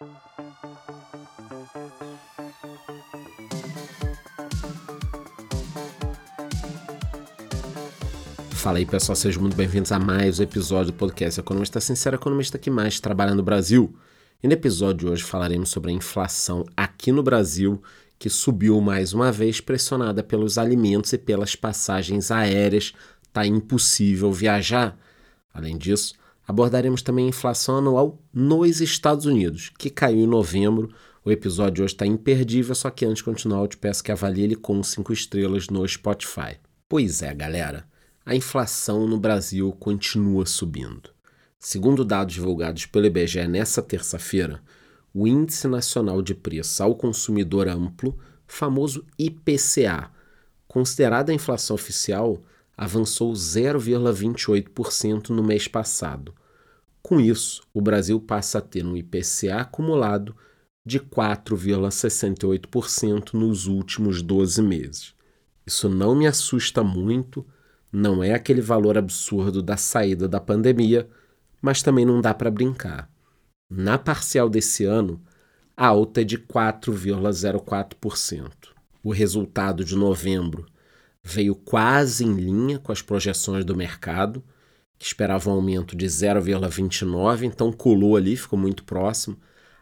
Fala aí pessoal, sejam muito bem-vindos a mais um episódio do podcast Economista Sincero, economista que mais trabalha no Brasil. E no episódio de hoje falaremos sobre a inflação aqui no Brasil, que subiu mais uma vez, pressionada pelos alimentos e pelas passagens aéreas. Tá impossível viajar. Além disso, abordaremos também a inflação anual nos Estados Unidos, que caiu em novembro. O episódio de hoje está imperdível, só que antes de continuar, eu te peço que avalie ele com 5 estrelas no Spotify. Pois é, galera a inflação no Brasil continua subindo. Segundo dados divulgados pelo IBGE nesta terça-feira, o Índice Nacional de Preços ao Consumidor Amplo, famoso IPCA, considerada a inflação oficial, avançou 0,28% no mês passado. Com isso, o Brasil passa a ter um IPCA acumulado de 4,68% nos últimos 12 meses. Isso não me assusta muito não é aquele valor absurdo da saída da pandemia, mas também não dá para brincar. Na parcial desse ano, a alta é de 4,04%. O resultado de novembro veio quase em linha com as projeções do mercado, que esperava um aumento de 0,29, então colou ali, ficou muito próximo.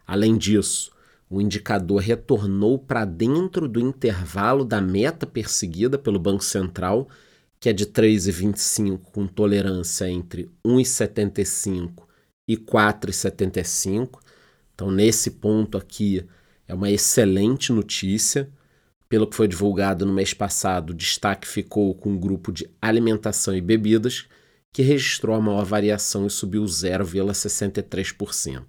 Além disso, o indicador retornou para dentro do intervalo da meta perseguida pelo Banco Central, que é de 3,25 com tolerância entre 1,75 e 4,75. Então, nesse ponto aqui, é uma excelente notícia. Pelo que foi divulgado no mês passado, o destaque ficou com o grupo de alimentação e bebidas, que registrou a maior variação e subiu 0,63%.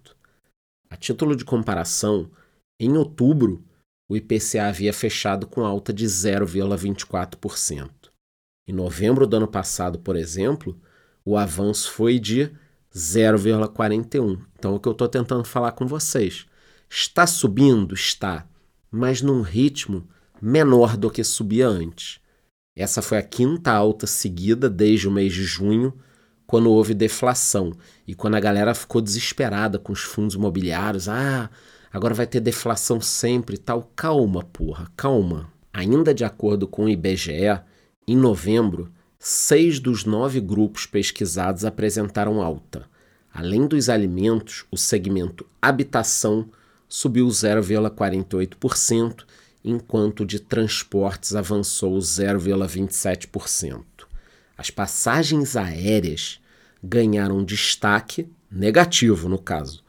A título de comparação, em outubro, o IPCA havia fechado com alta de 0,24%. Em novembro do ano passado, por exemplo, o avanço foi de 0,41. Então, o que eu estou tentando falar com vocês. Está subindo? Está, mas num ritmo menor do que subia antes. Essa foi a quinta alta seguida desde o mês de junho, quando houve deflação e quando a galera ficou desesperada com os fundos imobiliários. Ah, agora vai ter deflação sempre e tal. Calma, porra, calma. Ainda de acordo com o IBGE, em novembro, seis dos nove grupos pesquisados apresentaram alta. Além dos alimentos, o segmento habitação subiu 0,48%, enquanto de transportes avançou 0,27%. As passagens aéreas ganharam destaque, negativo no caso,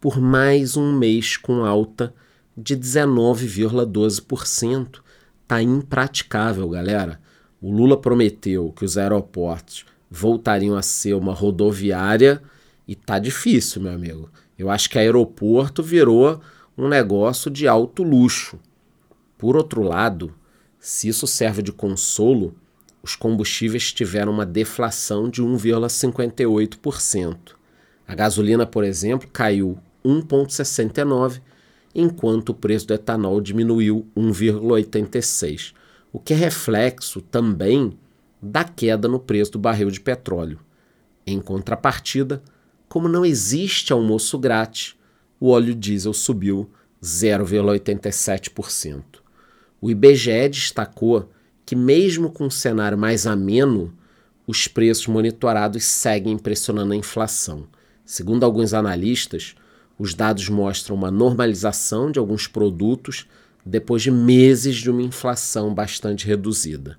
por mais um mês com alta de 19,12%. Tá impraticável, galera. O Lula prometeu que os aeroportos voltariam a ser uma rodoviária e tá difícil, meu amigo. Eu acho que aeroporto virou um negócio de alto luxo. Por outro lado, se isso serve de consolo, os combustíveis tiveram uma deflação de 1,58%. A gasolina, por exemplo, caiu 1,69%, enquanto o preço do etanol diminuiu 1,86% o que é reflexo também da queda no preço do barril de petróleo. Em contrapartida, como não existe almoço grátis, o óleo diesel subiu 0,87%. O IBGE destacou que, mesmo com um cenário mais ameno, os preços monitorados seguem pressionando a inflação. Segundo alguns analistas, os dados mostram uma normalização de alguns produtos depois de meses de uma inflação bastante reduzida.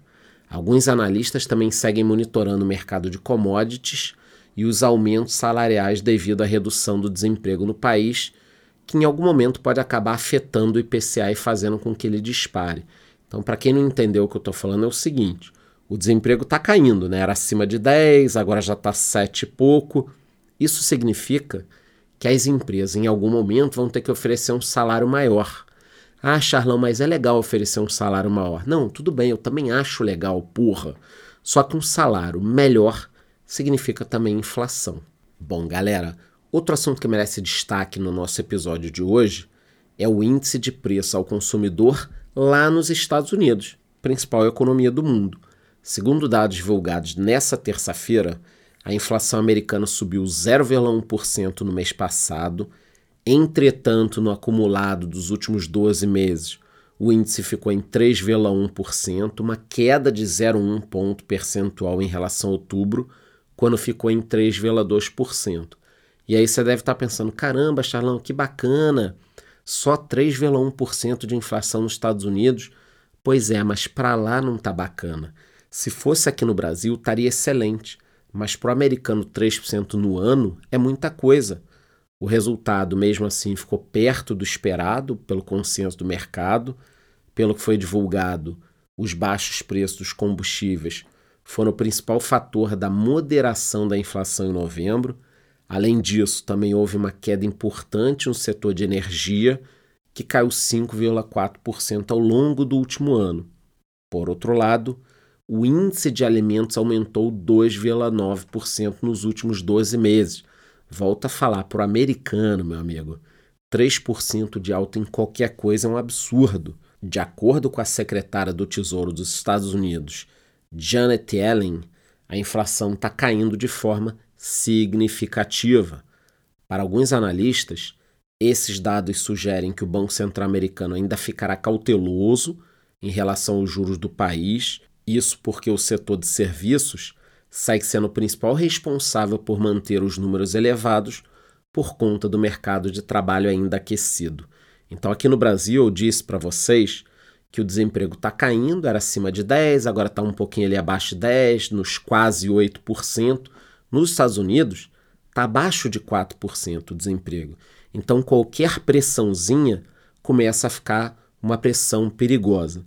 Alguns analistas também seguem monitorando o mercado de commodities e os aumentos salariais devido à redução do desemprego no país, que em algum momento pode acabar afetando o IPCA e fazendo com que ele dispare. Então, para quem não entendeu o que eu estou falando, é o seguinte: o desemprego está caindo, né? era acima de 10, agora já está 7 e pouco. Isso significa que as empresas, em algum momento, vão ter que oferecer um salário maior ah, Charlão, mas é legal oferecer um salário maior. Não, tudo bem, eu também acho legal, porra. Só que um salário melhor significa também inflação. Bom, galera, outro assunto que merece destaque no nosso episódio de hoje é o índice de preço ao consumidor lá nos Estados Unidos, principal economia do mundo. Segundo dados divulgados nessa terça-feira, a inflação americana subiu 0,1% no mês passado Entretanto, no acumulado dos últimos 12 meses, o índice ficou em 3,1%, uma queda de 0,1 ponto percentual em relação a outubro, quando ficou em 3,2%. E aí você deve estar pensando: caramba, Charlão, que bacana! Só 3,1% de inflação nos Estados Unidos. Pois é, mas para lá não tá bacana. Se fosse aqui no Brasil, estaria excelente. Mas para o americano 3% no ano é muita coisa. O resultado, mesmo assim, ficou perto do esperado pelo consenso do mercado. Pelo que foi divulgado, os baixos preços dos combustíveis foram o principal fator da moderação da inflação em novembro. Além disso, também houve uma queda importante no setor de energia, que caiu 5,4% ao longo do último ano. Por outro lado, o índice de alimentos aumentou 2,9% nos últimos 12 meses, Volta a falar para o americano, meu amigo. 3% de alta em qualquer coisa é um absurdo. De acordo com a secretária do Tesouro dos Estados Unidos, Janet Yellen, a inflação está caindo de forma significativa. Para alguns analistas, esses dados sugerem que o Banco Central americano ainda ficará cauteloso em relação aos juros do país, isso porque o setor de serviços segue sendo o principal responsável por manter os números elevados por conta do mercado de trabalho ainda aquecido. Então, aqui no Brasil, eu disse para vocês que o desemprego está caindo, era acima de 10, agora está um pouquinho ali abaixo de 10, nos quase 8%. Nos Estados Unidos, está abaixo de 4% o desemprego. Então, qualquer pressãozinha começa a ficar uma pressão perigosa.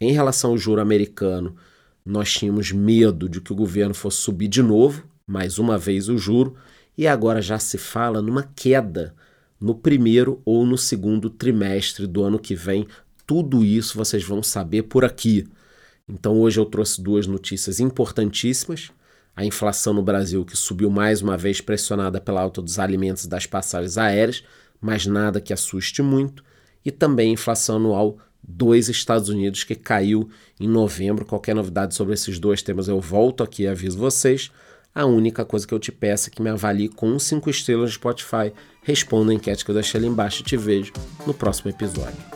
Em relação ao juro americano, nós tínhamos medo de que o governo fosse subir de novo, mais uma vez o juro, e agora já se fala numa queda no primeiro ou no segundo trimestre do ano que vem. Tudo isso vocês vão saber por aqui. Então hoje eu trouxe duas notícias importantíssimas. A inflação no Brasil que subiu mais uma vez pressionada pela alta dos alimentos e das passagens aéreas, mas nada que assuste muito, e também a inflação anual dois Estados Unidos que caiu em novembro. Qualquer novidade sobre esses dois temas eu volto aqui e aviso vocês. A única coisa que eu te peço é que me avalie com 5 estrelas no Spotify. Responda a enquete que eu deixei ali embaixo e te vejo no próximo episódio.